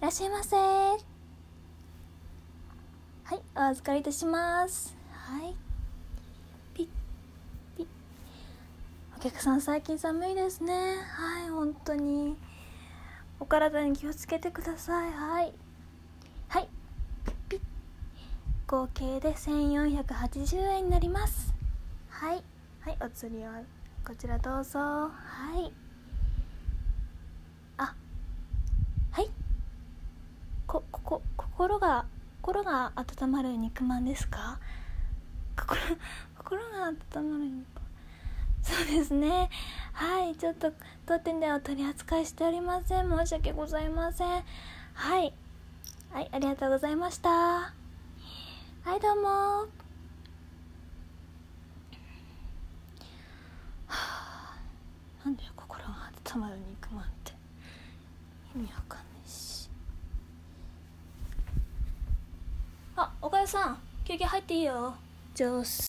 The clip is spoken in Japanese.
らっしゃいませ。はいお預かりいたします。はい。ピッピッ。お客さん最近寒いですね。はい本当に。お体に気をつけてください。はい。はい。ピッ。合計で1480円になります。はい。はいお釣りはこちらどうぞ。はいあはいここ心が心が温まる肉まんですか？心心が温まる肉そうですね。はいちょっと当店では取り扱いしておりません。申し訳ございません。はい。はいありがとうございました。はいどうも。なんで心が温まる肉まんって。意味わかんないし。あ岡田さん休憩入っていいよ。じゃあ